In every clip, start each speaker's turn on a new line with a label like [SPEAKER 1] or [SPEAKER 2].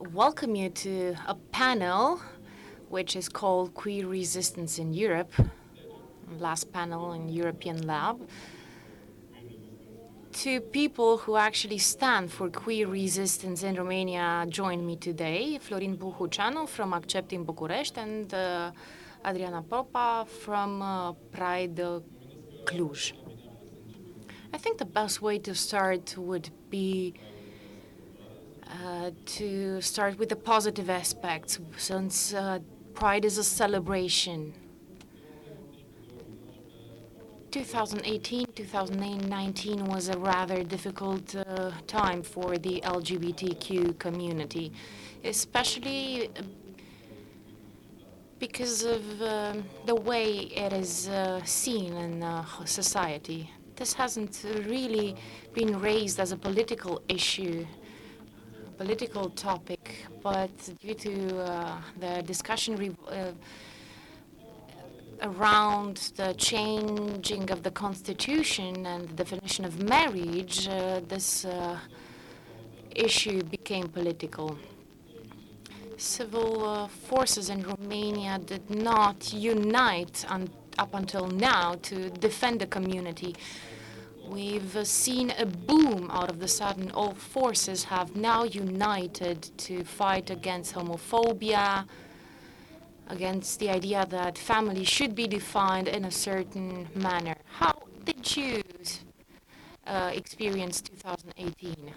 [SPEAKER 1] welcome you to a panel which is called Queer Resistance in Europe, last panel in European Lab. Two people who actually stand for queer resistance in Romania join me today, Florin Buhuceanu from Accept in and uh, Adriana Popa from uh, Pride Cluj. I think the best way to start would be uh, to start with the positive aspects, since uh, Pride is a celebration. 2018, 2019 was a rather difficult uh, time for the LGBTQ community, especially uh, because of uh, the way it is seen in society. This hasn't really been raised as a political issue political topic, but due to uh, the discussion uh, around the changing of the constitution and the definition of marriage, uh, this uh, issue became political. Civil uh, forces in Romania did not unite up until now to defend the community We've seen a boom out of the sudden. All forces have now united to fight against homophobia, against the idea that family should be defined in a certain manner. How did you uh, experience 2018?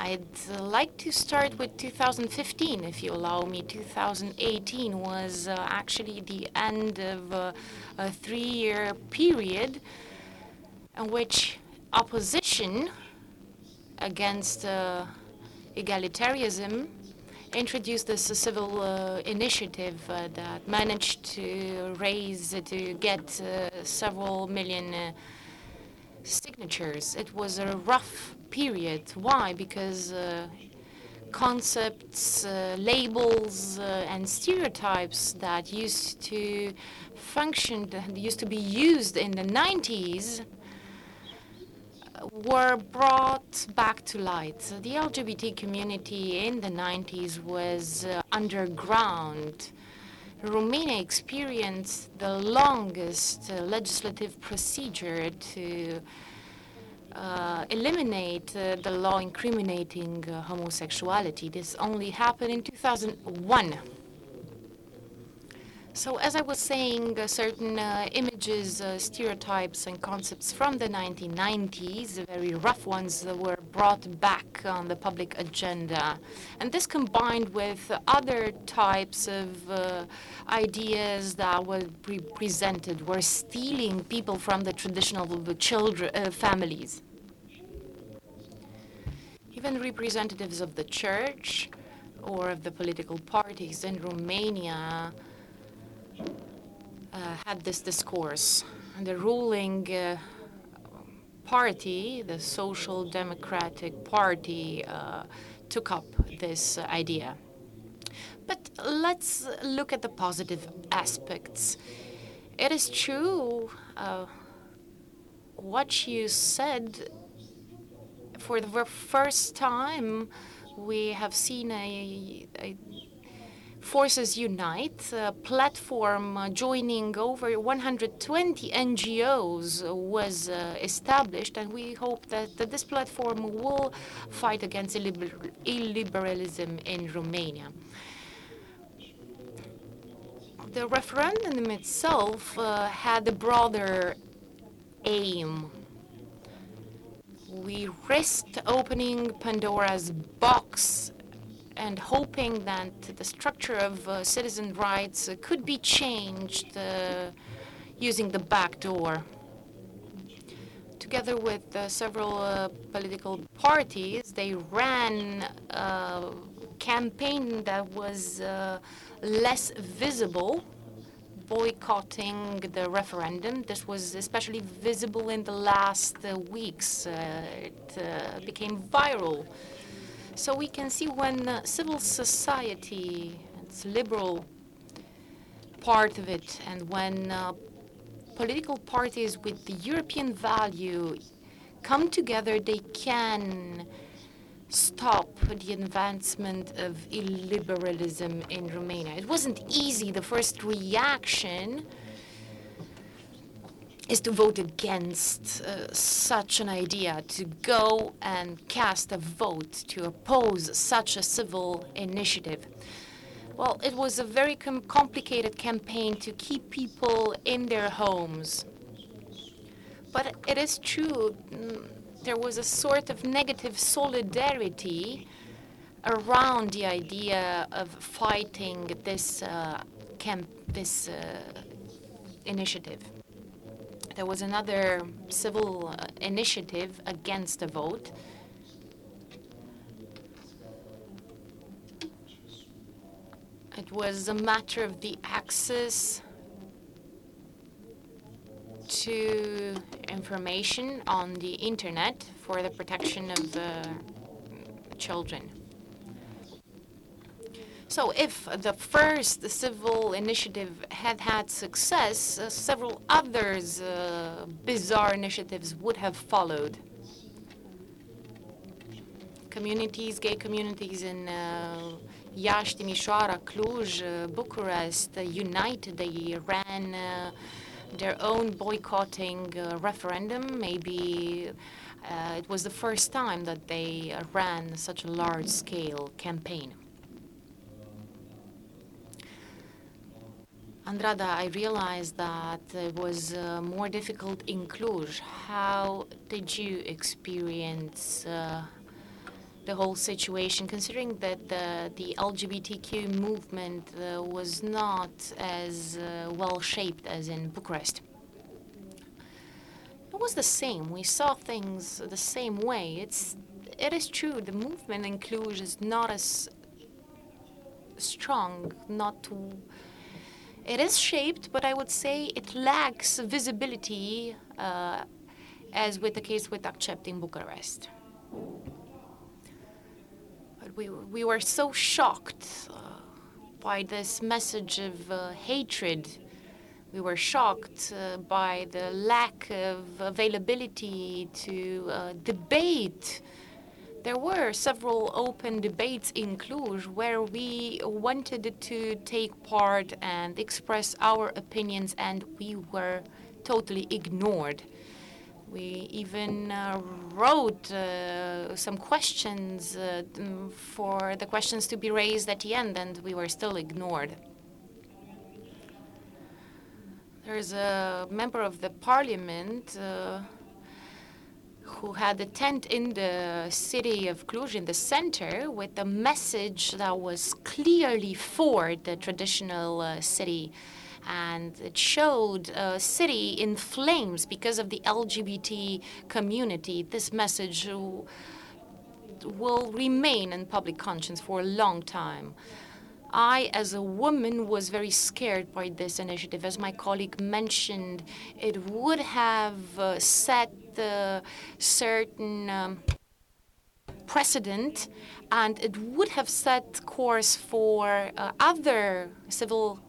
[SPEAKER 1] I'd uh, like to start with 2015, if you allow me. 2018 was uh, actually the end of uh, a three-year period in which opposition against uh, egalitarianism introduced this civil uh, initiative uh, that managed to raise, to get several million signatures. It was a rough period. Why? Because uh, concepts, uh, labels, uh, and stereotypes that used to function, that used to be used in the 90s, were brought back to light. So The LGBT community in the 90s was uh, underground. Romania experienced the longest uh, legislative procedure to uh, eliminate uh, the law incriminating uh, homosexuality. This only happened in 2001. So as I was saying, uh, certain uh, images, uh, stereotypes, and concepts from the 1990s, very rough ones, were brought back on the public agenda. And this combined with other types of ideas that were pre presented, were stealing people from the traditional children, families. Even representatives of the church or of the political parties in Romania uh, had this discourse. The ruling uh, party, the Social Democratic Party, uh, took up this idea. But let's look at the positive aspects. It is true uh, what you said. For the first time, we have seen a, a Forces Unite, a platform joining over 120 NGOs was uh, established, and we hope that, that, this platform will fight against illiberalism in Romania. The referendum itself uh, had a broader aim. We risked opening Pandora's box and hoping that the structure of uh, citizen rights uh, could be changed uh, using the back door. Together with uh, several political parties, they ran a campaign that was less visible boycotting the referendum. This was especially visible in the last uh, weeks. Uh, it uh, became viral. So we can see when uh, civil society, its liberal part of it, and when uh, political parties with the European value come together, they can stop the advancement of illiberalism in Romania. It wasn't easy. The first reaction is to vote against uh, such an idea, to go and cast a vote to oppose such a civil initiative. Well, it was a very com complicated campaign to keep people in their homes. But it is true, mm, there was a sort of negative solidarity around the idea of fighting this, uh, camp this uh, initiative there was another civil uh, initiative against the vote. It was a matter of the access to information on the internet for the protection of the children. So if the first civil initiative had had success, uh, several others uh, bizarre initiatives would have followed. Communities, gay communities in uh, Iași, Timișoara, Cluj, uh, Bucharest, uh, united. They ran uh, their own boycotting uh, referendum. Maybe it was the first time that they ran such a large-scale campaign. Andrada, I realized that it was uh, more difficult in Cluj. How did you experience uh, the whole situation, considering that the, the LGBTQ movement uh, was not as uh, well shaped as in Bucharest? It was the same. We saw things the same way. It's, it is true, the movement in Cluj is not as strong, not it is shaped, but I would say it lacks visibility, uh, as with the case with Accept in Bucharest. But we, we were so shocked uh, by this message of uh, hatred. We were shocked uh, by the lack of availability to uh, debate there were several open debates in Cluj where we wanted to take part and express our opinions, and we were totally ignored. We even uh, wrote uh, some questions uh, for the questions to be raised at the end, and we were still ignored. There's a member of the parliament uh, who had a tent in the city of Cluj, in the center, with a message that was clearly for the traditional uh, city. And it showed a city in flames because of the LGBT community. This message will remain in public conscience for a long time. I, as a woman, was very scared by this initiative. As my colleague mentioned, it would have uh, set the certain um, precedent and it would have set course for uh, other civil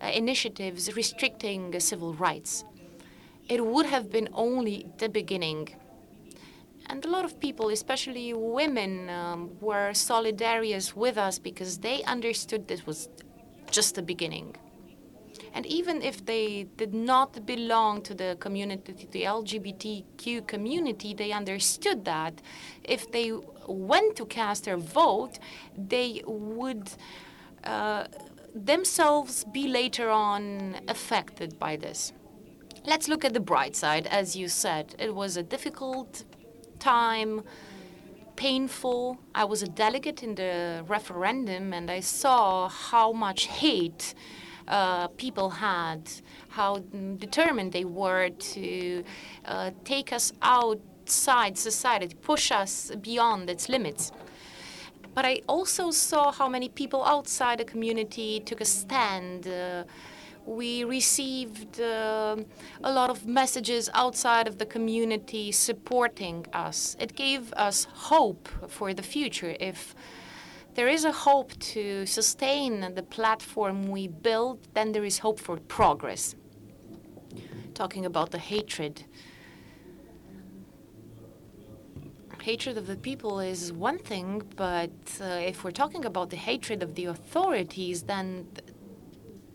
[SPEAKER 1] uh, initiatives restricting civil rights. It would have been only the beginning. And a lot of people, especially women, um, were solidarious with us because they understood this was just the beginning. And even if they did not belong to the community, to the LGBTQ community, they understood that if they went to cast their vote, they would uh, themselves be later on affected by this. Let's look at the bright side. As you said, it was a difficult time, painful. I was a delegate in the referendum and I saw how much hate uh, people had, how determined they were to uh, take us outside society, push us beyond its limits. But I also saw how many people outside the community took a stand. Uh, we received uh, a lot of messages outside of the community supporting us. It gave us hope for the future. If there is a hope to sustain the platform we built, then there is hope for progress. Talking about the hatred. hatred of the people is one thing, but uh, if we're talking about the hatred of the authorities, then th-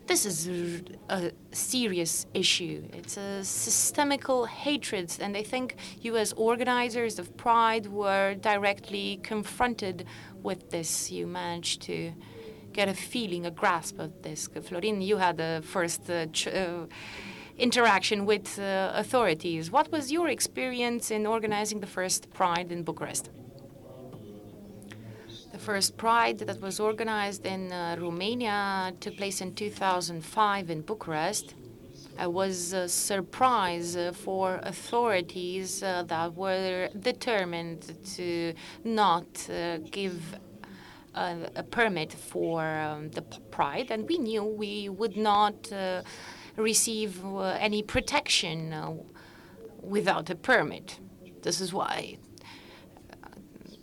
[SPEAKER 1] this is a serious issue. It's a systemical hatred, and I think you, as organizers of Pride, were directly confronted with this. You managed to get a feeling, a grasp of this. Florin, you had the first uh, uh, interaction with uh, authorities. What was your experience in organizing the first Pride in Bucharest? First Pride that was organized in uh, Romania took place in 2005 in Bucharest. It was a surprise uh, for authorities uh, that were determined to not uh, give a, a, permit for um, the Pride, and we knew we would not uh, receive uh, any protection uh, without a permit. This is why uh,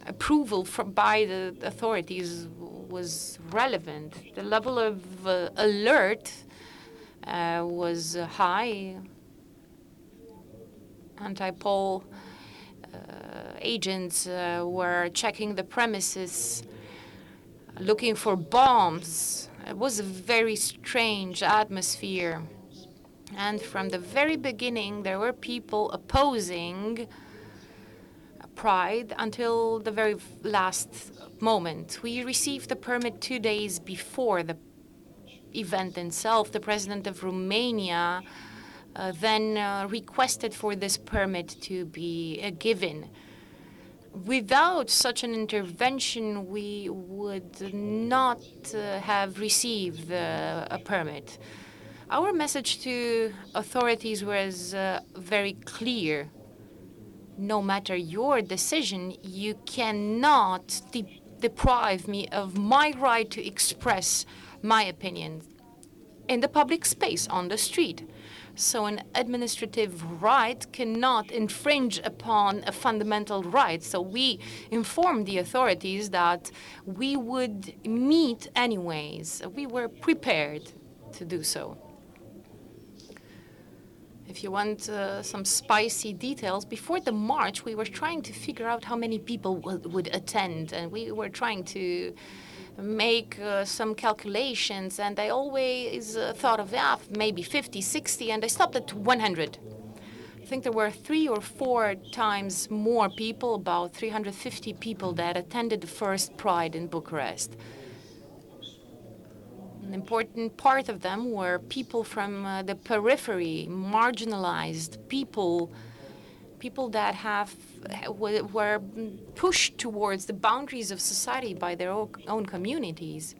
[SPEAKER 1] approval from, by the authorities was relevant. The level of uh, alert uh, was high. Anti-Pol agents were checking the premises, looking for bombs. It was a very strange atmosphere. And from the very beginning, there were people opposing Pride until the very last moment. We received the permit two days before the event itself. The president of Romania uh, then uh, requested for this permit to be uh, given. Without such an intervention, we would not uh, have received uh, a permit. Our message to authorities was uh, very clear. No matter your decision, you cannot de deprive me of my right to express my opinion in the public space, on the street. So, an administrative right cannot infringe upon a fundamental right. So, we informed the authorities that we would meet anyways. We were prepared to do so. If you want uh, some spicy details, before the march, we were trying to figure out how many people would attend, and we were trying to make uh, some calculations. And I always uh, thought of yeah, maybe 50, 60, and I stopped at 100. I think there were three or four times more people, about 350 people, that attended the first Pride in Bucharest. An important part of them were people from uh, the periphery, marginalized people, people that have were pushed towards the boundaries of society by their own communities.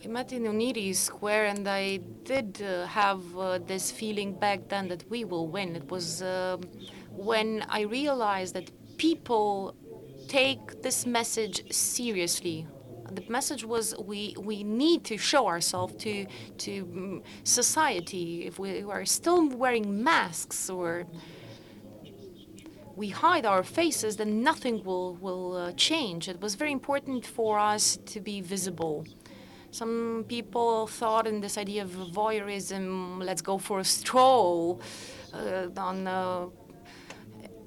[SPEAKER 1] We met in Unirii Square, and I did uh, have uh, this feeling back then that we will win. It was uh, when I realized that people take this message seriously. The message was we, we need to show ourselves to, to mm, society. If we are still wearing masks or we hide our faces, then nothing will, will uh, change. It was very important for us to be visible. Some people thought in this idea of voyeurism, let's go for a stroll uh, on uh,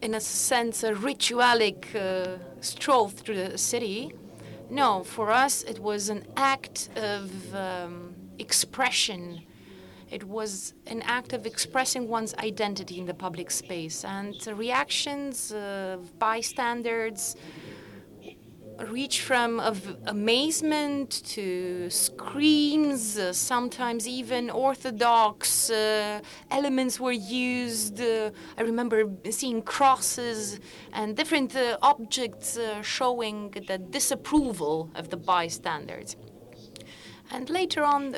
[SPEAKER 1] in a sense, a ritualic uh, stroll through the city. No, for us, it was an act of um, expression. It was an act of expressing one's identity in the public space. And reactions of bystanders, reach from of amazement to screams. Uh, sometimes even orthodox uh, elements were used. Uh, I remember seeing crosses and different uh, objects uh, showing the disapproval of the bystanders. And later on,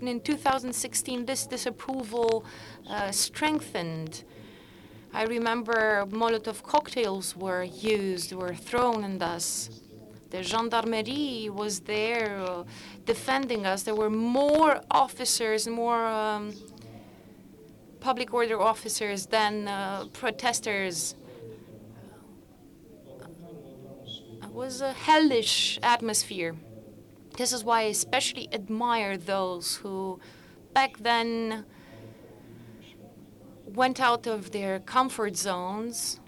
[SPEAKER 1] in 2016, this disapproval strengthened. I remember Molotov cocktails were used, were thrown at us. The gendarmerie was there uh, defending us. There were more officers, more um, public order officers than uh, protesters. It was a hellish atmosphere. This is why I especially admire those who back then went out of their comfort zones.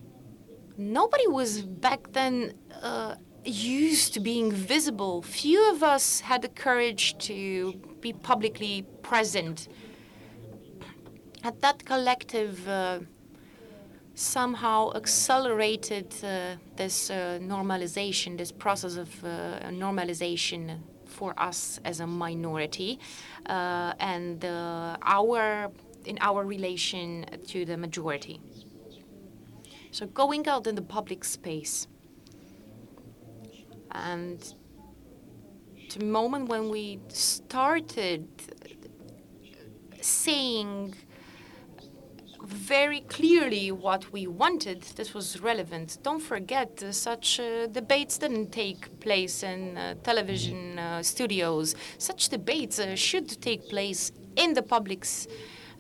[SPEAKER 1] Nobody was back then uh, used to being visible. Few of us had the courage to be publicly present. And that collective uh, somehow accelerated uh, this uh, normalization, this process of uh, normalization for us as a minority, uh, and uh, our in our relation to the majority. So going out in the public space and the moment when we started saying very clearly what we wanted, this was relevant. Don't forget, uh, such uh, debates didn't take place in uh, television uh, studios. Such debates uh, should take place in the public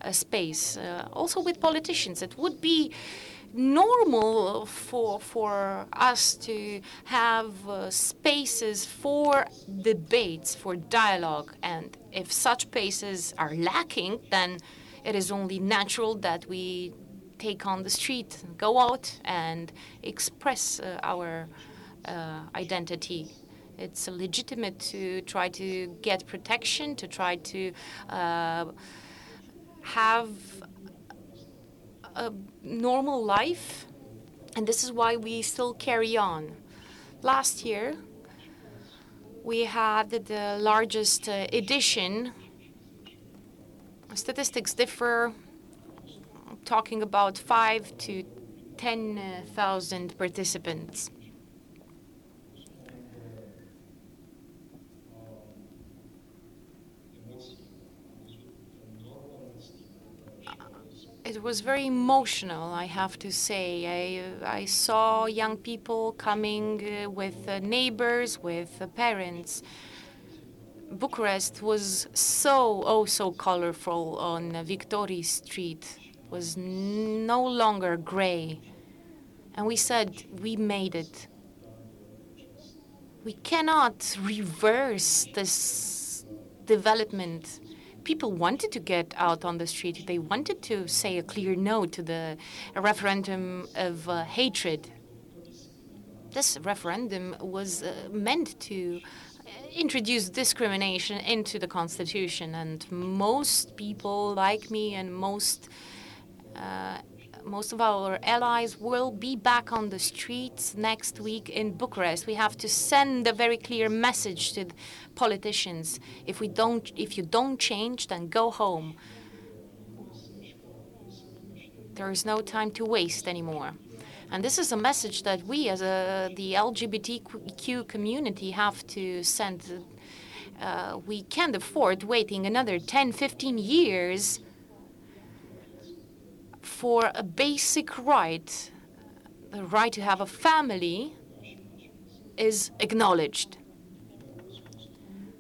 [SPEAKER 1] uh, space, also with politicians. It would be normal for for us to have uh, spaces for debates, for dialogue, and if such spaces are lacking, then it is only natural that we take on the street, go out, and express uh, our uh, identity. It's legitimate to try to get protection, to try to uh, have a normal life, and this is why we still carry on. Last year, we had the largest uh, edition. Statistics differ, talking about five to 10,000 participants. It was very emotional, I have to say. I, I saw young people coming uh, with uh, neighbors, with parents. Bucharest was so, oh, so colorful on Victory Street. It was no longer gray. And we said, we made it. We cannot reverse this development people wanted to get out on the street. They wanted to say a clear no to the referendum of uh, hatred. This referendum was uh, meant to uh, introduce discrimination into the constitution, and most people like me and most uh, most of our allies will be back on the streets next week in Bucharest. We have to send a very clear message to politicians. If we don't, if you don't change, then go home. There is no time to waste anymore. And this is a message that we, as a, the LGBTQ community, have to send. Uh, we can't afford waiting another 10, 15 years for a basic right, the right to have a family, is acknowledged.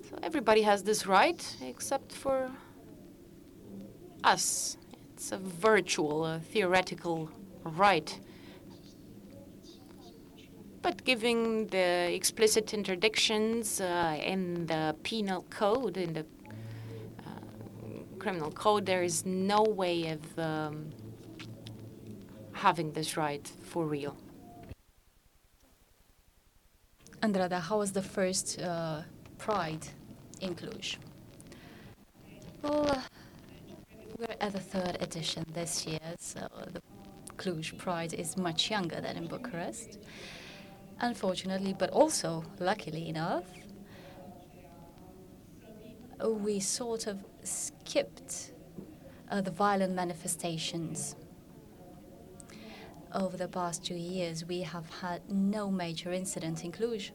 [SPEAKER 1] So everybody has this right except for us. It's a virtual, a theoretical right. But giving the explicit interdictions uh, in the penal code, in the uh, criminal code, there is no way of um, having this right for real.
[SPEAKER 2] Andrada, how was the first uh, Pride in Cluj? Well, we're at the third edition this year, so the Cluj Pride is much younger than in Bucharest. Unfortunately, but also luckily enough, we sort of skipped uh, the violent manifestations over the past two years, we have had no major incident in Cluj.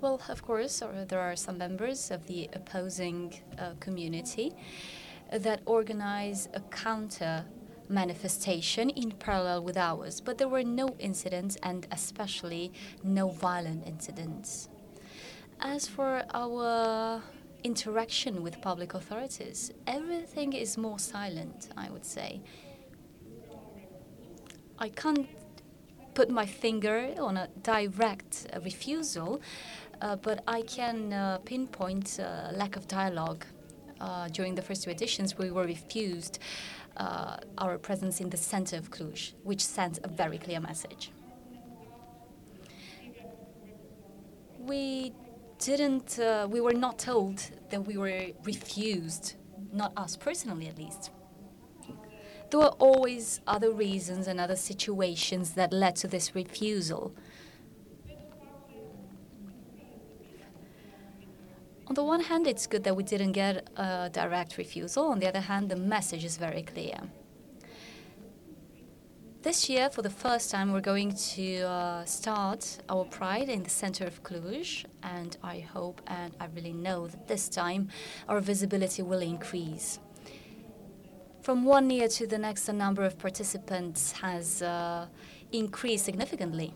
[SPEAKER 2] Well, of course, uh, there are some members of the opposing uh, community that organize a counter manifestation in parallel with ours, but there were no incidents and especially no violent incidents. As for our interaction with public authorities, everything is more silent, I would say. I can't put my finger on a direct uh, refusal, uh, but I can uh, pinpoint uh, lack of dialogue uh, during the first two editions, we were refused our presence in the center of Cluj, which sent a very clear message. We didn't, uh, we were not told that we were refused, not us personally at least. There were always other reasons and other situations that led to this refusal. On the one hand, it's good that we didn't get a direct refusal. On the other hand, the message is very clear. This year, for the first time, we're going to uh, start our Pride in the center of Cluj, and I hope and I really know that this time our visibility will increase. From one year to the next, the number of participants has uh, increased significantly.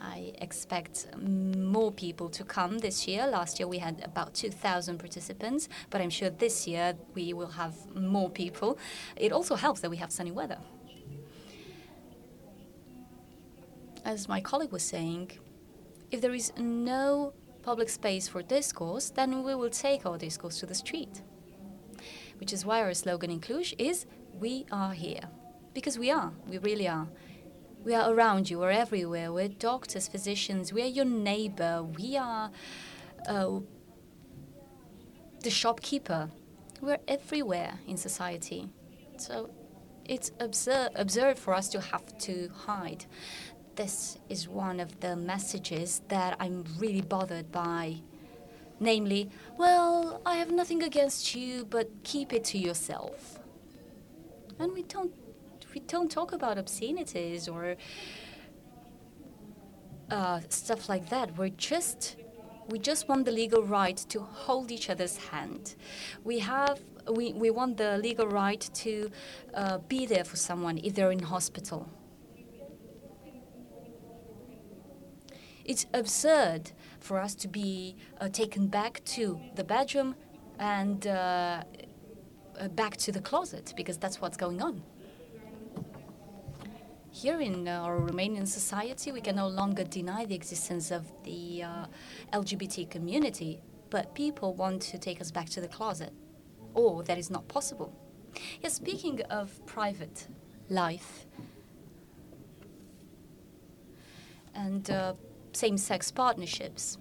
[SPEAKER 2] I expect more people to come this year. Last year we had about 2,000 participants, but I'm sure this year we will have more people. It also helps that we have sunny weather. As my colleague was saying, if there is no public space for discourse, then we will take our discourse to the street. Which is why our slogan in Cluj is We are here. Because we are, we really are. We are around you, we're everywhere. We're doctors, physicians, we are your neighbor, we are uh, the shopkeeper. We're everywhere in society. So it's absurd, absurd for us to have to hide. This is one of the messages that I'm really bothered by. Namely, well, I have nothing against you, but keep it to yourself. And we don't we don't talk about obscenities or uh, stuff like that. We're just we just want the legal right to hold each other's hand. We have we, we want the legal right to uh, be there for someone if they're in hospital. It's absurd for us to be uh, taken back to the bedroom and uh, uh back to the closet because that's what's going on. Here in our Romanian society, we can no longer deny the existence of the uh, LGBT community, but people want to take us back to the closet. Or that is not possible. Yes, speaking of private life and uh, same sex partnerships,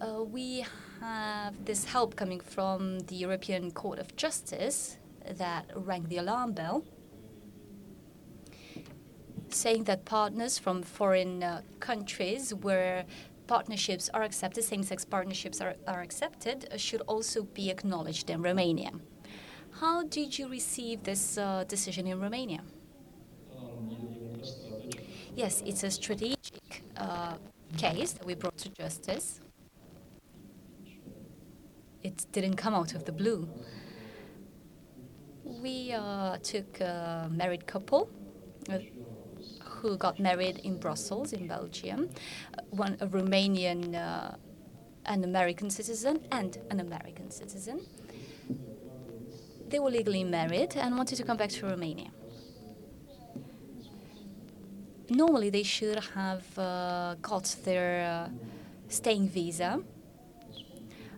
[SPEAKER 2] uh, we have this help coming from the European Court of Justice that rang the alarm bell saying that partners from foreign uh, countries where partnerships are accepted, same-sex partnerships are, are accepted, uh, should also be acknowledged in Romania. How did you receive this uh, decision in Romania? Yes, it's a strategic uh, case that we brought to justice. It didn't come out of the blue. We uh, took a married couple, who got married in Brussels, in Belgium, uh, one a Romanian, uh, an American citizen, and an American citizen. They were legally married and wanted to come back to Romania. Normally, they should have uh, got their uh, staying visa.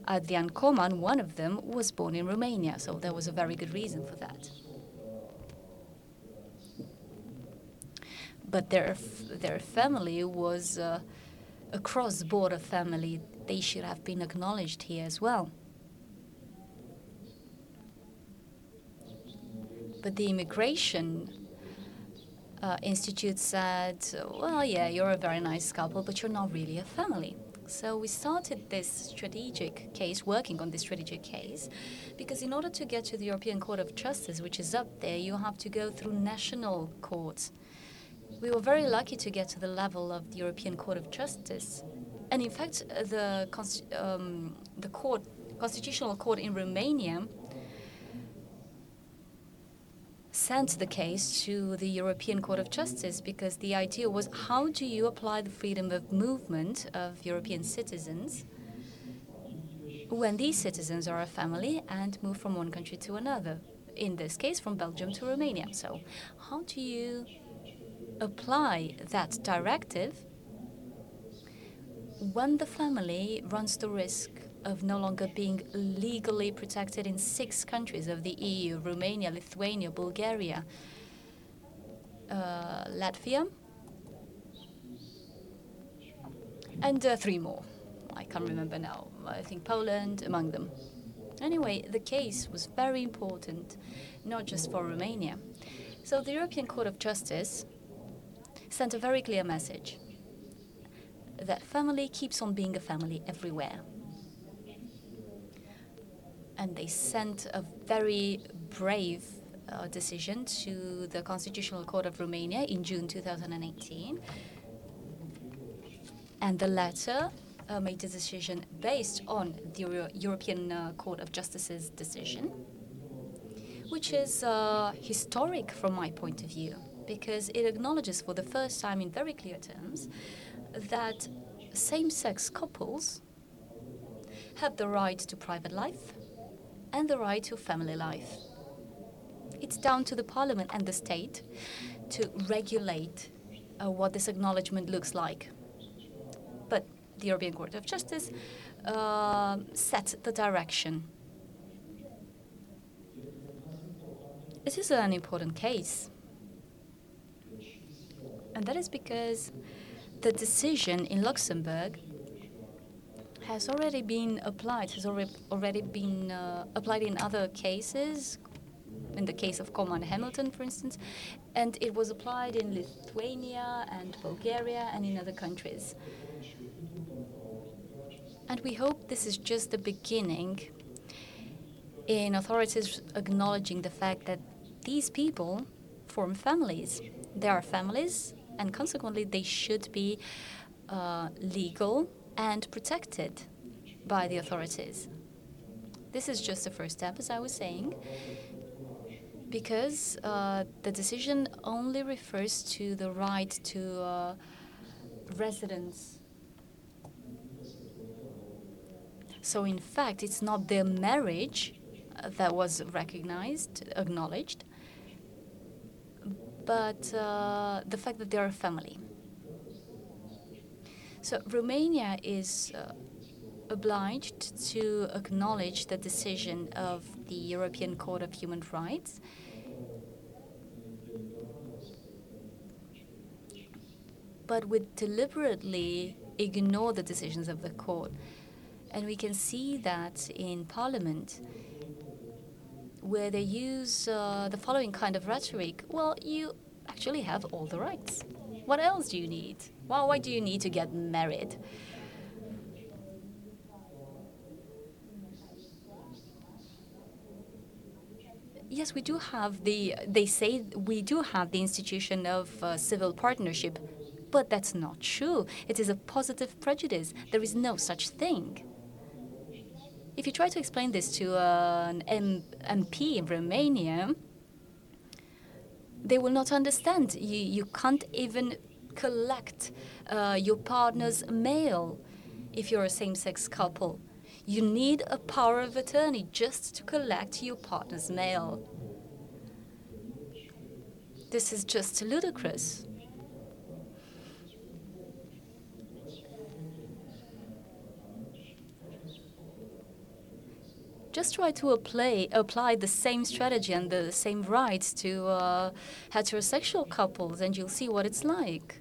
[SPEAKER 2] the Coman, one of them, was born in Romania, so there was a very good reason for that. but their their family was uh, a cross-border family. They should have been acknowledged here as well. But the immigration uh, institute said, well, yeah, you're a very nice couple, but you're not really a family. So we started this strategic case, working on this strategic case, because in order to get to the European Court of Justice, which is up there, you have to go through national courts. We were very lucky to get to the level of the European Court of Justice. And in fact, the, um, the court, Constitutional Court in Romania sent the case to the European Court of Justice because the idea was how do you apply the freedom of movement of European citizens when these citizens are a family and move from one country to another? In this case, from Belgium to Romania. So, how do you apply that directive when the family runs the risk of no longer being legally protected in six countries of the EU Romania, Lithuania, Bulgaria, uh, Latvia, and uh, three more. I can't remember now. I think Poland among them. Anyway, the case was very important, not just for Romania. So the European Court of Justice sent a very clear message that family keeps on being a family everywhere. And they sent a very brave uh, decision to the Constitutional Court of Romania in June 2018. And the letter uh, made a decision based on the Euro European uh, Court of Justice's decision, which is uh, historic from my point of view, because it acknowledges for the first time in very clear terms that same sex couples have the right to private life and the right to family life. It's down to the parliament and the state to regulate uh, what this acknowledgement looks like. But the European Court of Justice uh, set the direction. This is an important case. And that is because the decision in Luxembourg has already been applied, has already, already been uh, applied in other cases, in the case of Coman Hamilton, for instance, and it was applied in Lithuania and Bulgaria and in other countries. And we hope this is just the beginning in authorities acknowledging the fact that these people form families. They are families and consequently they should be uh, legal and protected by the authorities. This is just the first step, as I was saying, because uh, the decision only refers to the right to uh, residence. So, in fact, it's not their marriage uh, that was recognized, acknowledged, but uh, the fact that they're a family. So Romania is uh, obliged to acknowledge the decision of the European Court of Human Rights. But would deliberately ignore the decisions of the court. And we can see that in Parliament where they use uh, the following kind of rhetoric well, you actually have all the rights. What else do you need? Well, why do you need to get married? Yes, we do have the, they say we do have the institution of uh, civil partnership, but that's not true. It is a positive prejudice. There is no such thing. If you try to explain this to uh, an M MP in Romania, they will not understand. You, you can't even collect uh, your partner's mail if you're a same sex couple. You need a power of attorney just to collect your partner's mail. This is just ludicrous. just try to apply, apply the same strategy and the same rights to uh, heterosexual couples, and you'll see what it's like.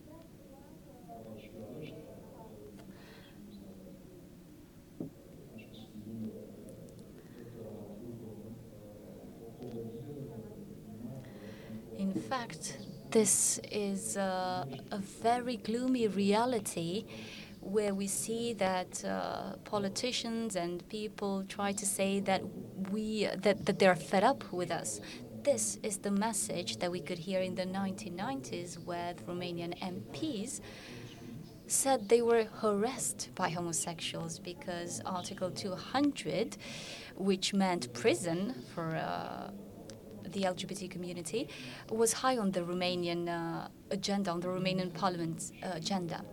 [SPEAKER 2] In fact, this is a very gloomy reality where we see that uh, politicians and people try to say that we that, that they're fed up with us. This is the message that we could hear in the 1990s, where the Romanian MPs said they were harassed by homosexuals because Article 200, which meant prison for uh, the LGBT community, was high on the Romanian uh, agenda, on the Romanian Parliament's uh, agenda.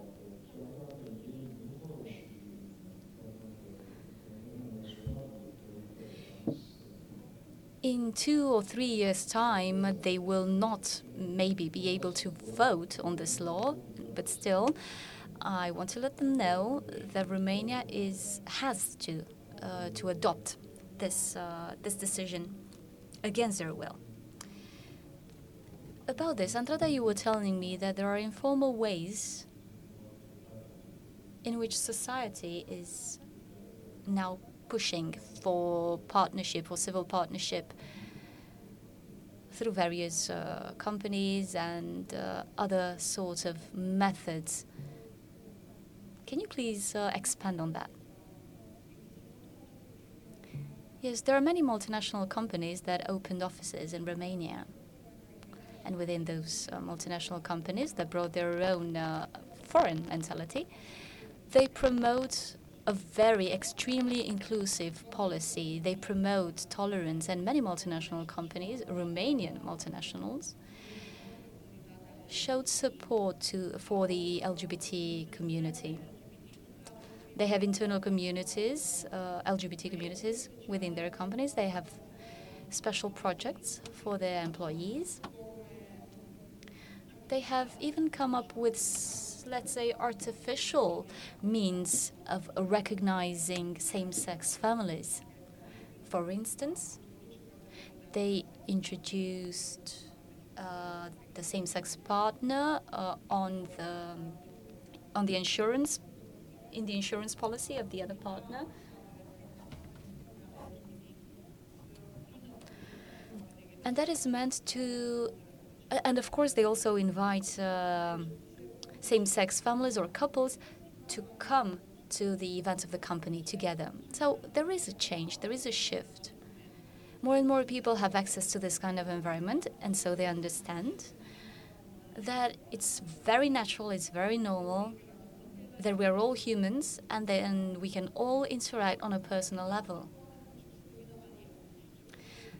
[SPEAKER 2] in two or three years' time, they will not maybe be able to vote on this law, but still, I want to let them know that Romania is has to uh, to adopt this, uh, this decision against their will. About this, Andrada, you were telling me that there are informal ways in which society is now pushing for partnership or civil partnership through various uh, companies and uh, other sorts of methods. Can you please uh, expand on that? Yes, there are many multinational companies that opened offices in Romania. And within those uh, multinational companies that brought their own uh, foreign mentality, they promote a very extremely inclusive policy. They promote tolerance, and many multinational companies, Romanian multinationals, showed support to, for the LGBT community. They have internal communities, uh, LGBT communities within their companies. They have special projects for their employees. They have even come up with, let's say, artificial means of recognizing same sex families. For instance, they introduced uh, the same sex partner uh, on, the, on the insurance in the insurance policy of the other partner. And that is meant to, and of course, they also invite uh, same sex families or couples to come to the events of the company together. So there is a change, there is a shift. More and more people have access to this kind of environment, and so they understand that it's very natural, it's very normal that we're all humans and then we can all interact on a personal level.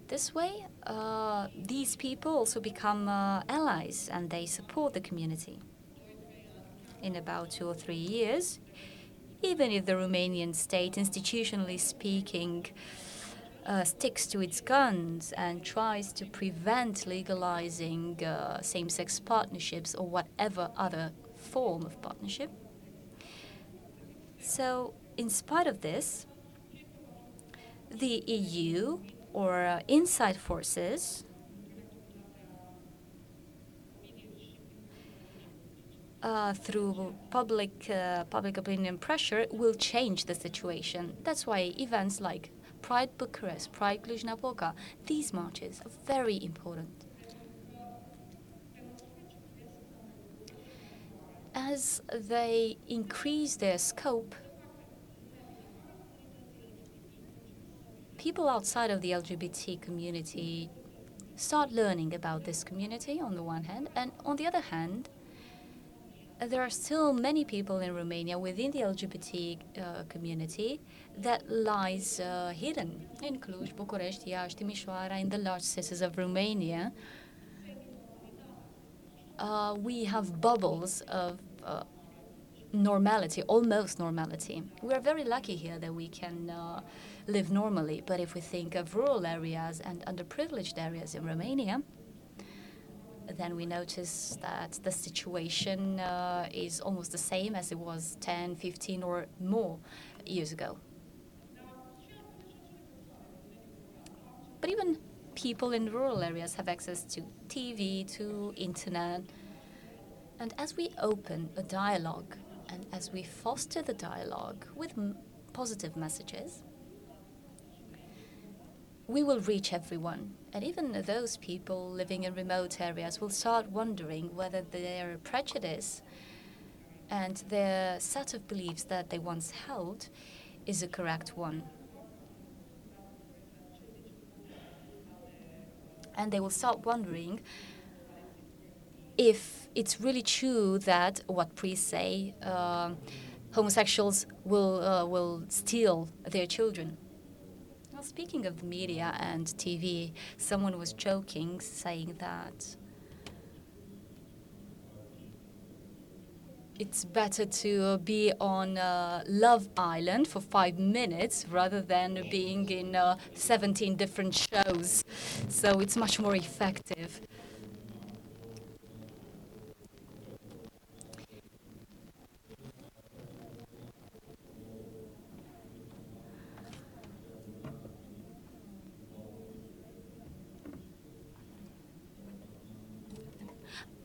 [SPEAKER 2] This way, uh, these people also become uh, allies and they support the community. In about two or three years, even if the Romanian state, institutionally speaking, uh, sticks to its guns and tries to prevent legalizing uh, same sex partnerships or whatever other form of partnership, so, in spite of this, the EU or uh, inside forces uh, through public uh, public opinion pressure will change the situation. That's why events like Pride Bucharest, Pride Cluj-Napoca, these marches are very important. As they increase their scope, people outside of the LGBT community start learning about this community on the one hand, and on the other hand, there are still many people in Romania within the LGBT uh, community that lies uh, hidden in Cluj, Bucharest, Iași, Timișoara, in the large cities of Romania. Uh, we have bubbles of uh, normality, almost normality. We are very lucky here that we can uh, live normally, but if we think of rural areas and underprivileged areas in Romania, then we notice that the situation uh, is almost the same as it was 10, 15, or more years ago. But even people in rural areas have access to TV, to internet, and as we open a dialogue and as we foster the dialogue with positive messages, we will reach everyone. And even those people living in remote areas will start wondering whether their prejudice and their set of beliefs that they once held is a correct one. And they will start wondering if it's really true that what priests say, uh, homosexuals will, uh, will steal their children. Well, speaking of the media and TV, someone was joking, saying that it's better to be on uh, Love Island for five minutes rather than being in uh, 17 different shows. So it's much more effective.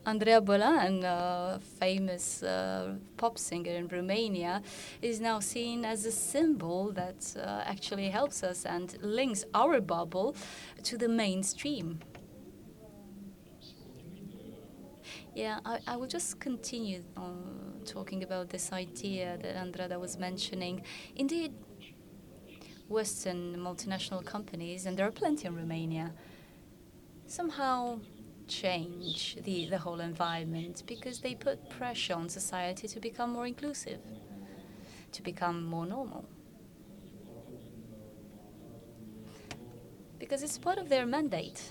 [SPEAKER 2] Andreea Bălan, a famous uh, pop singer in Romania, is now seen as a symbol that uh, actually helps us and links our bubble to the mainstream. Yeah, I, I will just continue uh, talking about this idea that Andrada was mentioning. Indeed, Western multinational companies, and there are plenty in Romania, somehow change the, the whole environment because they put pressure on society to become more inclusive, to become more normal. Because it's part of their mandate.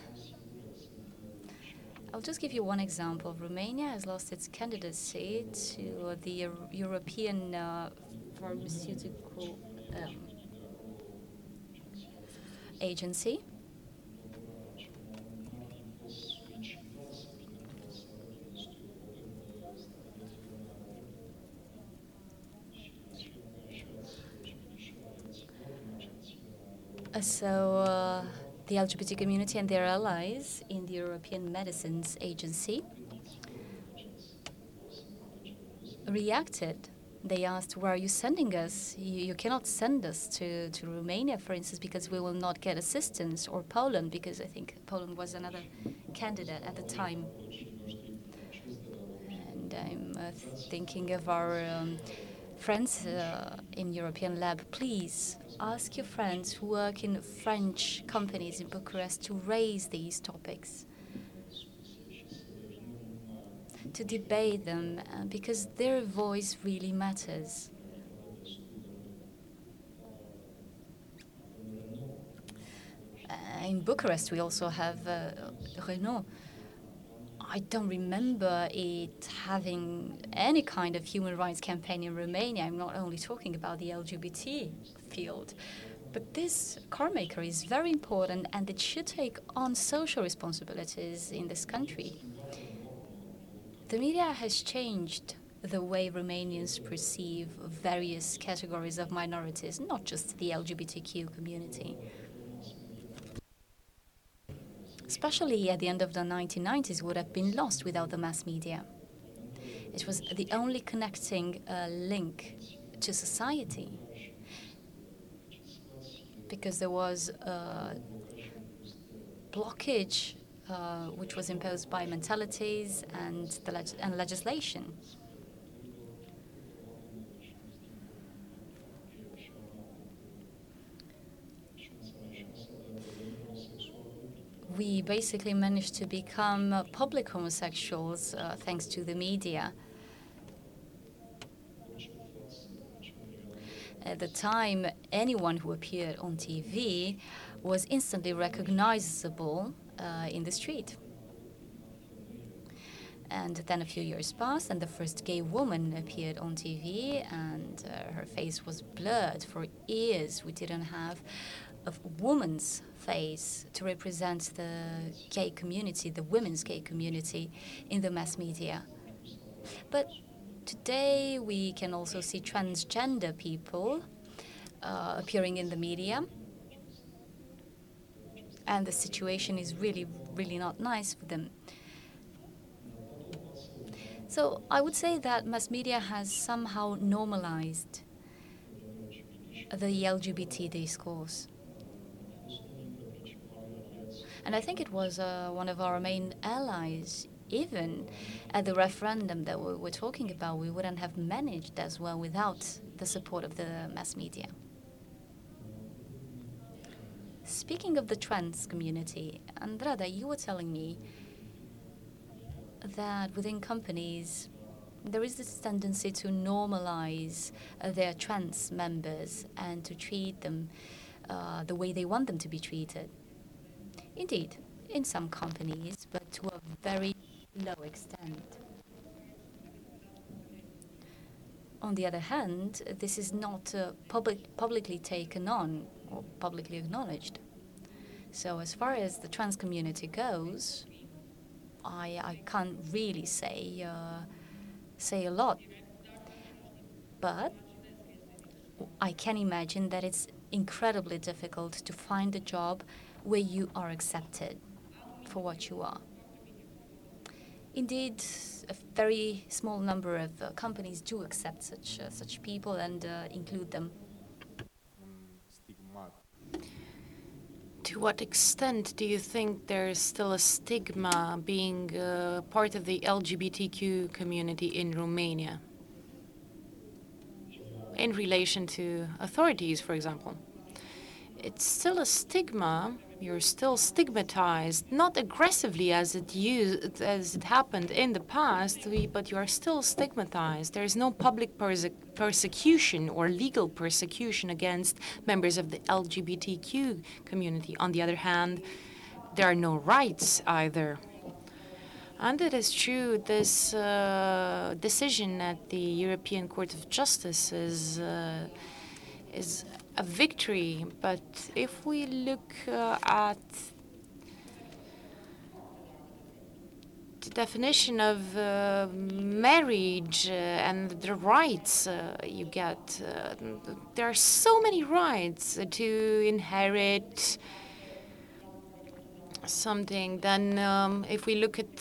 [SPEAKER 2] I'll just give you one example. Romania has lost its candidacy to the Euro European uh, Pharmaceutical um, Agency. So, uh, the LGBT community and their allies in the European Medicines Agency reacted. They asked, Where are you sending us? You, you, cannot send us to, to Romania, for instance, because we will not get assistance, or Poland, because I think Poland was another candidate at the time. And I'm uh, thinking of our um, friends uh, in European Lab. Please ask your friends who work in French companies in Bucharest to raise these topics, to debate them, uh, because their voice really matters. Uh, in Bucharest, we also have uh, Renault. I don't remember it having any kind of human rights campaign in Romania. I'm not only talking about the LGBT field. But this car maker is very important and it should take on social responsibilities in this country. The media has changed the way Romanians perceive various categories of minorities, not just the LGBTQ community. Especially at the end of the 1990s, would have been lost without the mass media. It was the only connecting uh, link to society because there was a blockage uh, which was imposed by mentalities and, leg and legislation. We basically managed to become public homosexuals uh, thanks to the media. At the time, anyone who appeared on TV was instantly recognizable uh, in the street. And then a few years passed, and the first gay woman appeared on TV, and uh, her face was blurred for years. We didn't have a woman's face to represent the gay community, the women's gay community, in the mass media. But Today, we can also see transgender people uh, appearing in the media. And the situation is really, really not nice for them. So I would say that mass media has somehow normalized the LGBT discourse. And I think it was uh, one of our main allies even at the referendum that we were talking about, we wouldn't have managed as well without the support of the mass media. Speaking of the trans community, Andrada, you were telling me that within companies, there is this tendency to normalize uh, their trans members and to treat them uh, the way they want them to be treated. Indeed, in some companies, but to a very low extent. On the other hand, this is not uh, public, publicly taken on or publicly acknowledged. So, as far as the trans community goes, I, I can't really say uh, say a lot. But I can imagine that it's incredibly difficult to find a job where you are accepted for what you are. Indeed, a very small number of uh, companies do accept such uh, such people and uh, include them.
[SPEAKER 1] To what extent do you think there is still a stigma being uh, part of the LGBTQ community in Romania in relation to authorities, for example? It's still a stigma you're still stigmatized, not aggressively as it used, as it happened in the past, but you are still stigmatized. There is no public perse persecution or legal persecution against members of the LGBTQ community. On the other hand, there are no rights either. And it is true, this uh, decision at the European Court of Justice is, uh, is a victory. But if we look uh, at the definition of uh, marriage uh, and the rights uh, you get, uh, there are so many rights to inherit something. Then, um, if we look at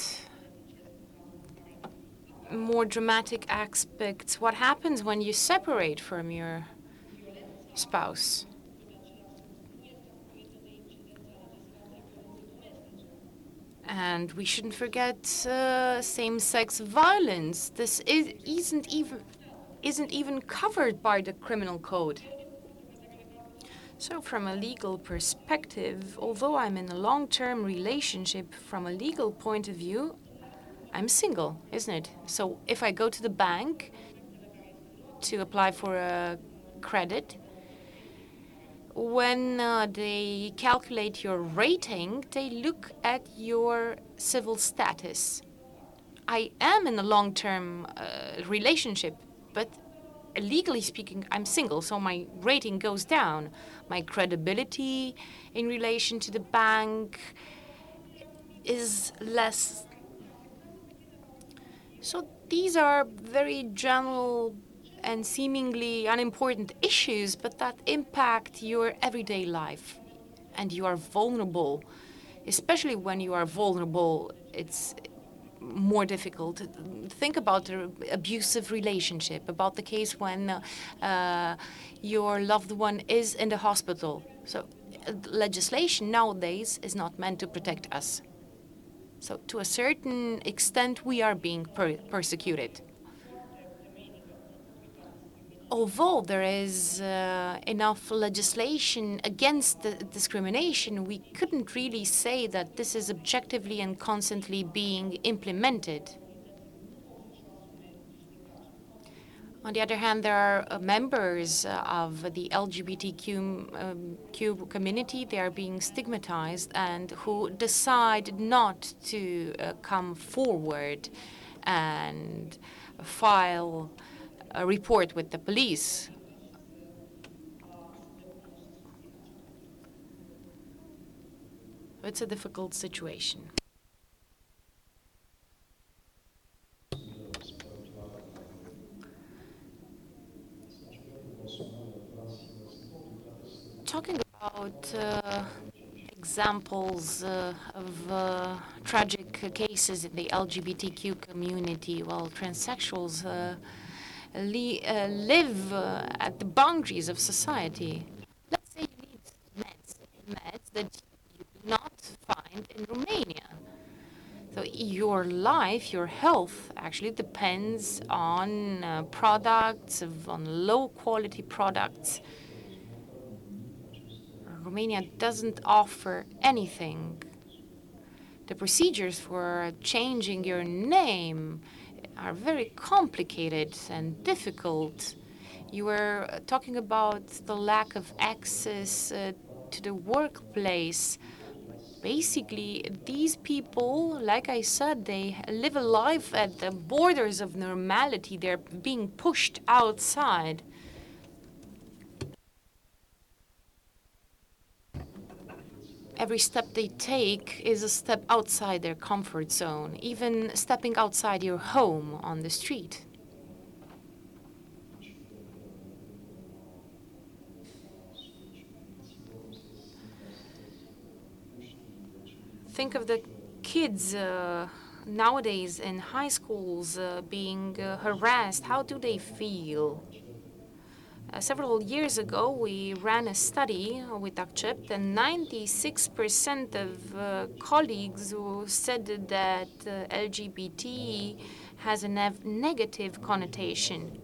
[SPEAKER 1] more dramatic aspects, what happens when you separate from your spouse. And we shouldn't forget uh, same-sex violence. This is, isn't even isn't even covered by the criminal code. So, from a legal perspective, although I'm in a long-term relationship, from a legal point of view, I'm single, isn't it? So, if I go to the bank to apply for a credit, when uh, they calculate your rating, they look at your civil status. I am in a long term uh, relationship, but legally speaking, I'm single, so my rating goes down. My credibility in relation to the bank is less. So these are very general and seemingly unimportant issues, but that impact your everyday life. And you are vulnerable, especially when you are vulnerable, it's more difficult. Think about the abusive relationship, about the case when uh, your loved one is in the hospital. So, legislation nowadays is not meant to protect us. So, to a certain extent, we are being per persecuted although there is uh, enough legislation against discrimination, we couldn't really say that this is objectively and constantly being implemented. On the other hand, there are uh, members uh, of the LGBTQ um, community. They are being stigmatized and who decide not to uh, come forward and file a report with the police. It's a difficult situation. Talking about uh, examples uh, of uh, tragic cases in the LGBTQ community, well, transsexuals uh, li uh, live uh, at the boundaries of society. Let's say you need meds, meds that you do not find in Romania. So your life, your health actually depends on uh, products, on low quality products. Romania doesn't offer anything. The procedures for changing your name, are very complicated and difficult. You were talking about the lack of access uh, to the workplace. Basically, these people, like I said, they live a life at the borders of normality. They're being pushed outside. Every step they take is a step outside their comfort zone, even stepping outside your home on the street. Think of the kids uh, nowadays in high schools uh, being uh, harassed, how do they feel? Uh, several years ago, we ran a study with Accept, and 96% of uh, colleagues who said that uh, LGBT has a negative connotation.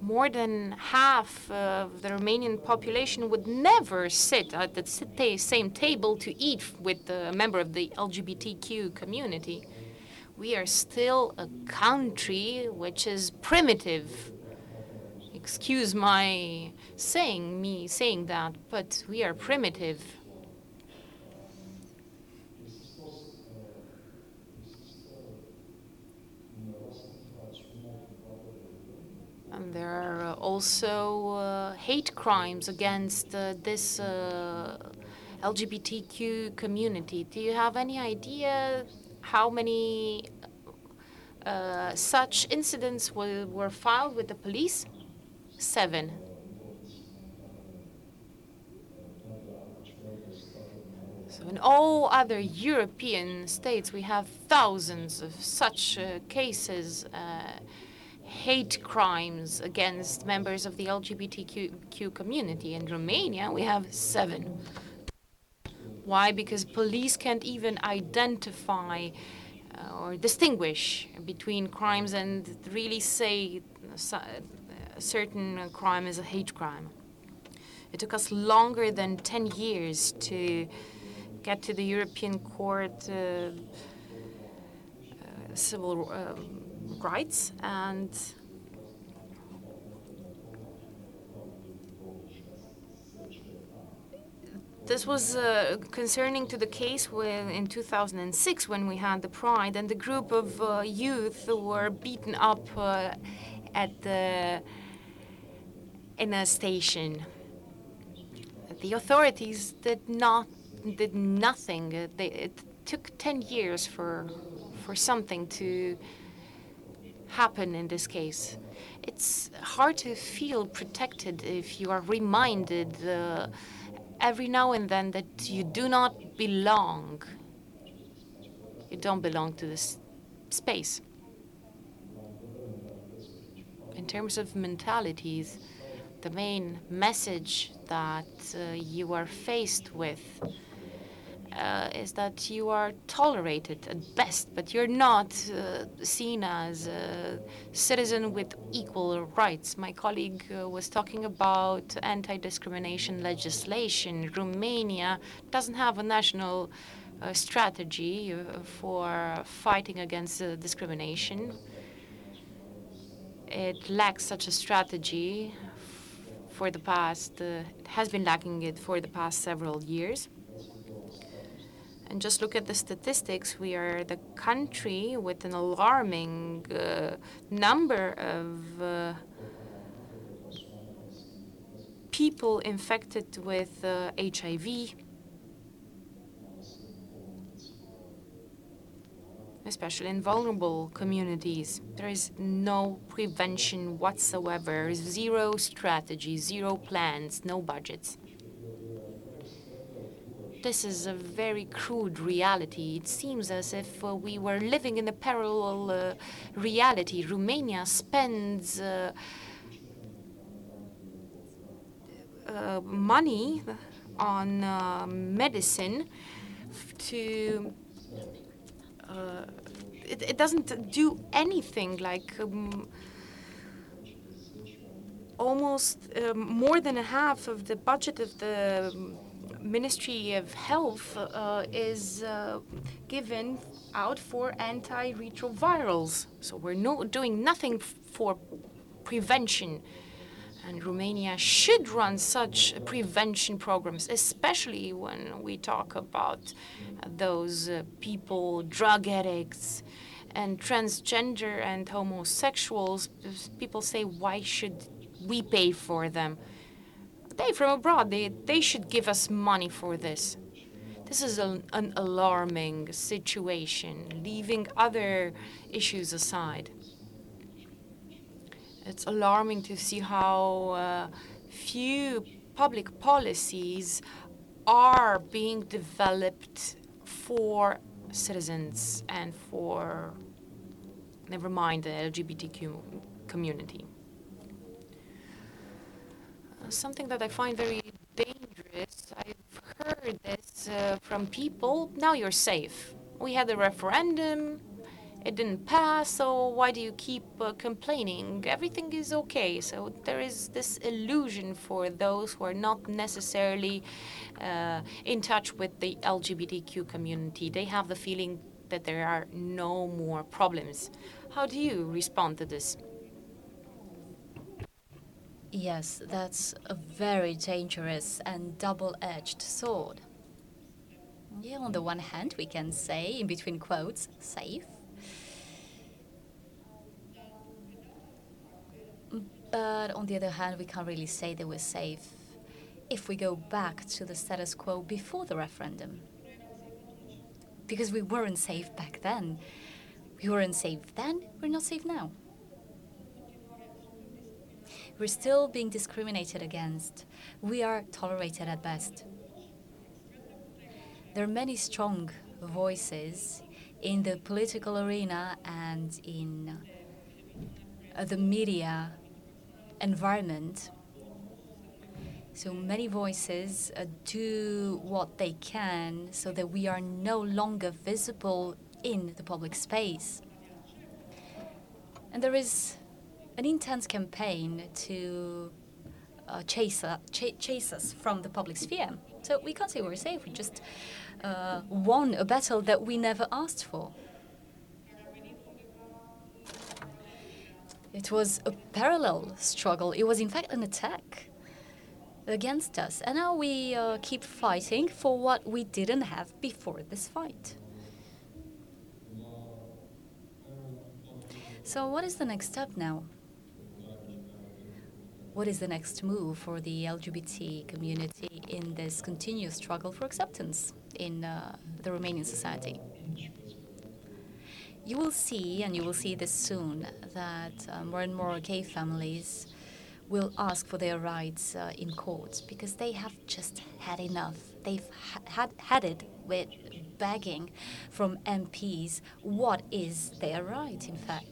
[SPEAKER 1] More than half of the Romanian population would never sit at the same table to eat with a member of the LGBTQ community. We are still a country which is primitive excuse my saying, me saying that, but we are primitive. And there are also uh, hate crimes against uh, this uh, LGBTQ community. Do you have any idea how many uh, such incidents were, were filed with the police? Seven. So in all other European states, we have thousands of such uh, cases, uh, hate crimes against members of the LGBTQ community. In Romania, we have seven. Why? Because police can't even identify uh, or distinguish between crimes and really say uh, certain crime is a hate crime. It took us longer than 10 years to get to the European Court uh, uh, civil um, rights and this was uh, concerning to the case when, in 2006 when we had the Pride and the group of uh, youth were beaten up uh, at the in a station. The authorities did not did nothing. They, it took 10 years for for something to happen in this case. It's hard to feel protected if you are reminded uh, every now and then that you do not belong. You don't belong to this space. In terms of mentalities, the main message that uh, you are faced with uh, is that you are tolerated at best, but you're not uh, seen as a citizen with equal rights. My colleague uh, was talking about anti discrimination legislation. Romania doesn't have a national uh, strategy uh, for fighting against discrimination. It lacks such a strategy for the past, uh, has been lacking it for the past several years. And just look at the statistics. We are the country with an alarming uh, number of uh, people infected with HIV uh, especially in vulnerable communities. There is no prevention whatsoever, zero strategy, zero plans, no budgets. This is a very crude reality. It seems as if uh, we were living in a parallel uh, reality. Romania spends uh, uh money on uh, medicine to uh, it, it, doesn't do anything like um, almost um, more than a half of the budget of the Ministry of Health uh, is uh, given out for antiretrovirals. So we're no, doing nothing for prevention. And Romania should run such prevention programs, especially when we talk about those uh, people, drug addicts, and transgender and homosexuals. People say, why should we pay for them? They from abroad, they, they should give us money for this. This is an, an alarming situation, leaving other issues aside. It's alarming to see how uh, few public policies are being developed for citizens and for, never mind, the LGBTQ community. Uh, something that I find very dangerous, I've heard this uh, from people now you're safe. We had a referendum, it didn't pass, so why do you keep uh, complaining? Everything is okay. So there is this illusion for those who are not necessarily uh, in touch with the LGBTQ community. They have the feeling that there are no more problems. How do you respond to this?
[SPEAKER 2] Yes, that's a very dangerous and double edged sword. Yeah, on the one hand, we can say, in between quotes, safe. But on the other hand, we can't really say they were safe if we go back to the status quo before the referendum. Because we weren't safe back then. We weren't safe then, we're not safe now. We're still being discriminated against. We are tolerated at best. There are many strong voices in the political arena and in uh, the media environment. So many voices uh, do what they can so that we are no longer visible in the public space. And there is an intense campaign to uh, chase, uh, ch- chase us from the public sphere. So we can't say we're safe, we just uh, won a battle that we never asked for. It was a parallel struggle. It was, in fact, an attack against us. And now we uh, keep fighting for what we didn't have before this fight. So, what is the next step now? What is the next move for the LGBT community in this continuous struggle for acceptance in uh, the Romanian society? You will see, and you will see this soon, that uh, more and more gay families will ask for their rights uh, in courts because they have just had enough. They've ha- had, had it with begging from MPs what is their right, in fact.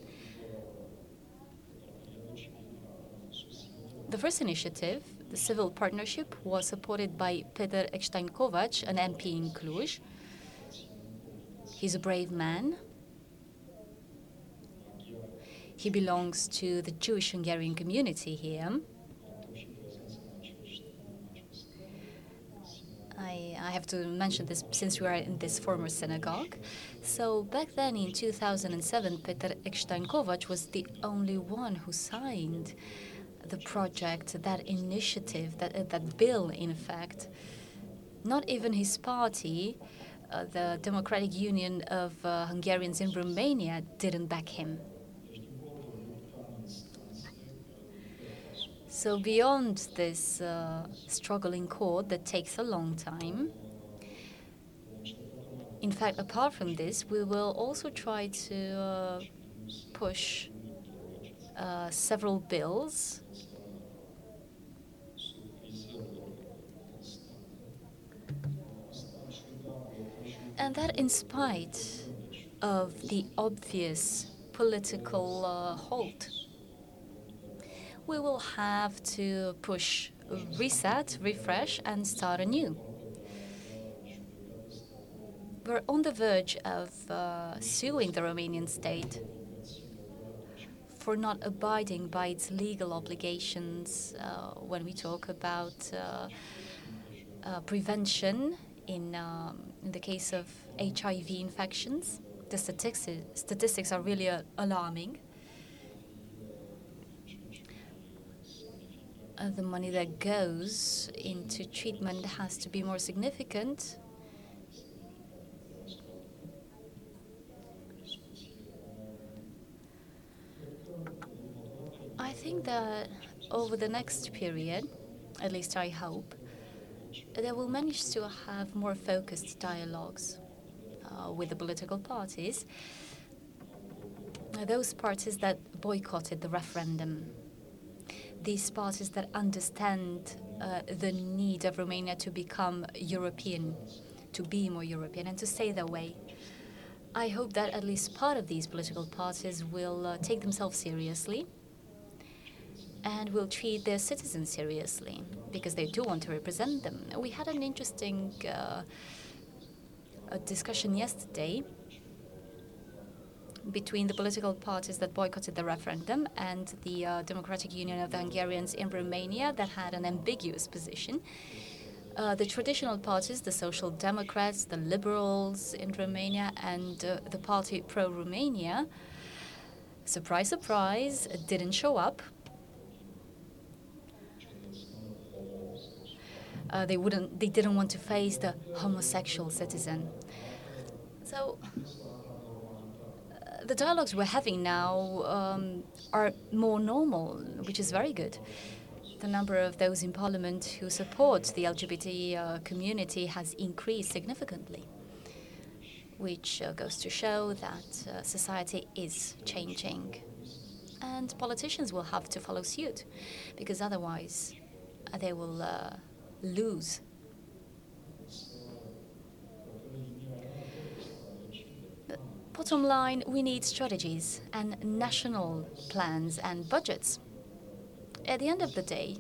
[SPEAKER 2] The first initiative, the civil partnership, was supported by Peter Eckstein Kovács, an MP in Cluj. He's a brave man he belongs to the Jewish Hungarian community here. I, I have to mention this since we are in this former synagogue. So back then in 2007, Peter Eckstein Kovács was the only one who signed the project, that initiative, that, uh, that bill, in fact. Not even his party, uh, the Democratic Union of uh, Hungarians in Romania, didn't back him. So beyond this uh, struggle in court that takes a long time, in fact, apart from this, we will also try to uh, push uh, several bills. And that in spite of the obvious political uh, halt we will have to push reset, refresh, and start anew. We're on the verge of uh, suing the Romanian state for not abiding by its legal obligations uh, when we talk about uh, uh prevention in, um, in the case of HIV infections. The statistics, statistics are really uh, alarming. Uh, the money that goes into treatment has to be more significant. I think that over the next period, at least I hope, they will manage to have more focused dialogues uh, with the political parties. Those parties that boycotted the referendum these parties that understand uh, the need of Romania to become European, to be more European, and to stay that way. I hope that at least part of these political parties will uh, take themselves seriously and will treat their citizens seriously because they do want to represent them. We had an interesting uh, discussion yesterday between the political parties that boycotted the referendum and the uh, Democratic Union of the Hungarians in Romania that had an ambiguous position. Uh, the traditional parties, the Social Democrats, the Liberals in Romania, and uh, the party Pro Romania, surprise, surprise, didn't show up. Uh, they wouldn't. They didn't want to face the homosexual citizen. So the dialogues we're having now um, are more normal, which is very good. The number of those in parliament who support the LGBT uh, community has increased significantly, which uh, goes to show that uh, society is changing. And politicians will have to follow suit, because otherwise uh, they will uh, lose Bottom line, we need strategies and national plans and budgets. At the end of the day,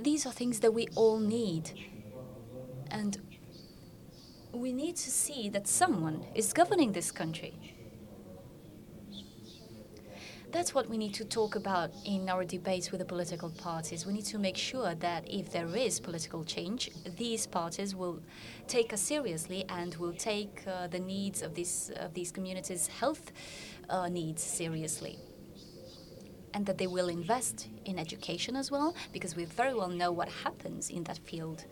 [SPEAKER 2] these are things that we all need. And we need to see that someone is governing this country. That's what we need to talk about in our debates with the political parties. We need to make sure that if there is political change, these parties will take us seriously and will take uh, the needs of, this, of these communities' health uh, needs seriously. And that they will invest in education as well, because we very well know what happens in that field.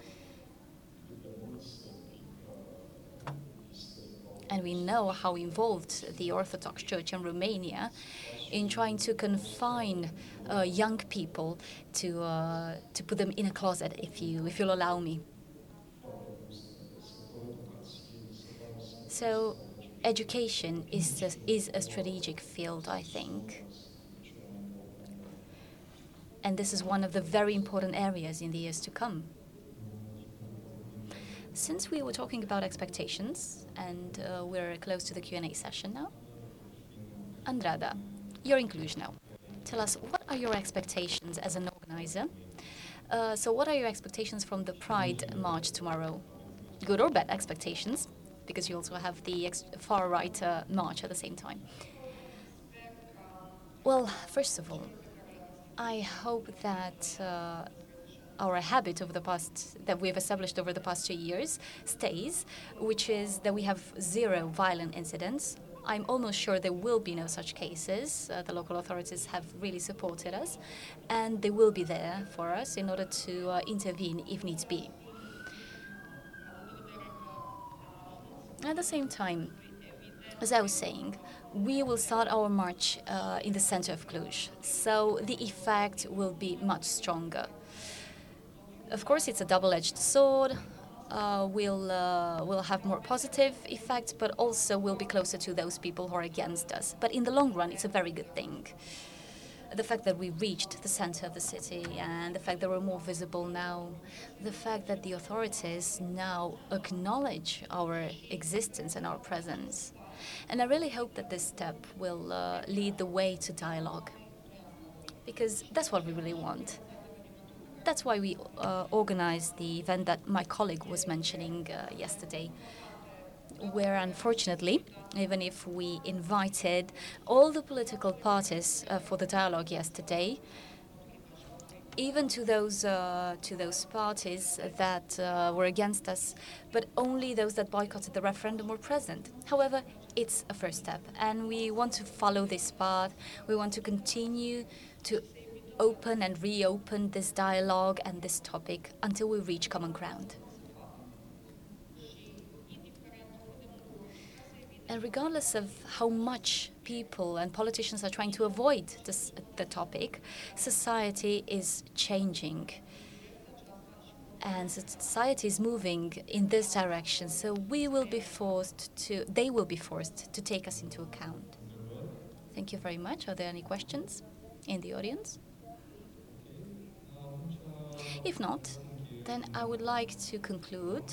[SPEAKER 2] And we know how involved the Orthodox Church in Romania in trying to confine uh, young people to uh, to put them in a closet, if you if you'll allow me. So, education is just, is a strategic field, I think. And this is one of the very important areas in the years to come. Since we were talking about expectations, and uh, we're close to the Q&A session now, Andrada, you're in Cluj now. Tell us, what are your expectations as an organizer? Uh, so, what are your expectations from the Pride March tomorrow? Good or bad expectations? Because you also have the far right uh, march at the same time. Well, first of all, I hope that uh, our habit over the past that we've established over the past two years stays, which is that we have zero violent incidents I'm almost sure there will be no such cases. Uh, the local authorities have really supported us, and they will be there for us in order to uh, intervene if needs be. At the same time, as I was saying, we will start our march uh, in the center of Cluj, so the effect will be much stronger. Of course, it's a double edged sword uh, will uh, will have more positive effects, but also we'll be closer to those people who are against us. But in the long run, it's a very good thing. The fact that we reached the center of the city and the fact that we're more visible now, the fact that the authorities now acknowledge our existence and our presence. And I really hope that this step will uh, lead the way to dialogue. Because that's what we really want that's why we uh, organized the event that my colleague was mentioning uh, yesterday, where unfortunately, even if we invited all the political parties uh, for the dialogue yesterday, even to those uh, to those parties that uh, were against us, but only those that boycotted the referendum were present. However, it's a first step, and we want to follow this path. We want to continue to open and reopen this dialogue and this topic until we reach common ground. And regardless of how much people and politicians are trying to avoid this, the topic, society is changing. And society is moving in this direction. So we will be forced to, they will be forced to take us into account. Thank you very much. Are there any questions in the audience? If not, then I would like to conclude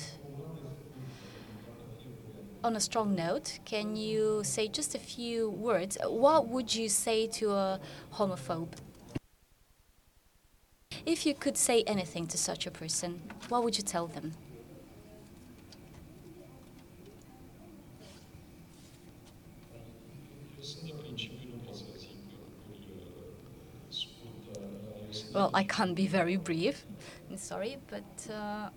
[SPEAKER 2] on a strong note, can you say just a few words? What would you say to a homophobe? If you could say anything to such a person, what would you tell them? Well, I can't be very brief. Sorry, but uh,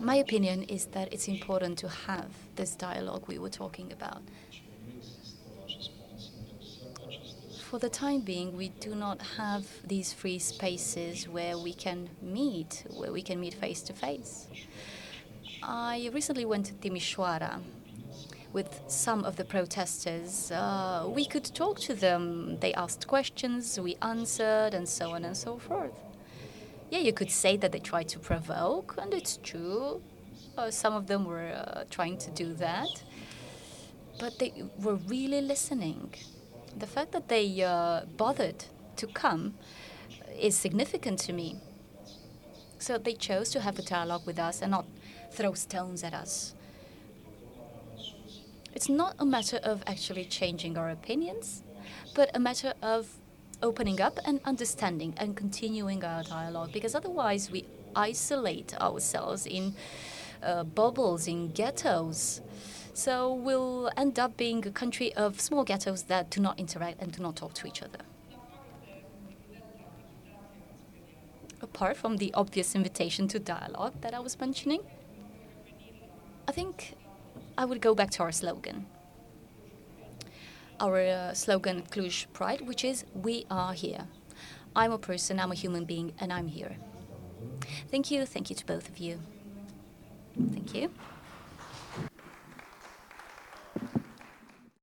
[SPEAKER 2] my opinion is that it's important to have this dialogue we were talking about. For the time being, we do not have these free spaces where we can meet, where we can meet face to face. I recently went to Timișoara with some of the protesters. Uh, we could talk to them. They asked questions, we answered, and so on and so forth. Yeah, you could say that they tried to provoke, and it's true. Uh, some of them were uh, trying to do that. But they were really listening. The fact that they uh, bothered to come is significant to me. So they chose to have a dialogue with us and not throw stones at us. It's not a matter of actually changing our opinions, but a matter of opening up and understanding and continuing our dialogue because otherwise we isolate ourselves in uh, bubbles, in ghettos. So we'll end up being a country of small ghettos that do not interact and do not talk to each other. Apart from the obvious invitation to dialogue that I was mentioning, I think I would go back to our slogan our uh, slogan Cluj Pride, which is "We are here." I'm a person, I'm a human being, and I'm here. Thank you. Thank you to both of you. Thank you.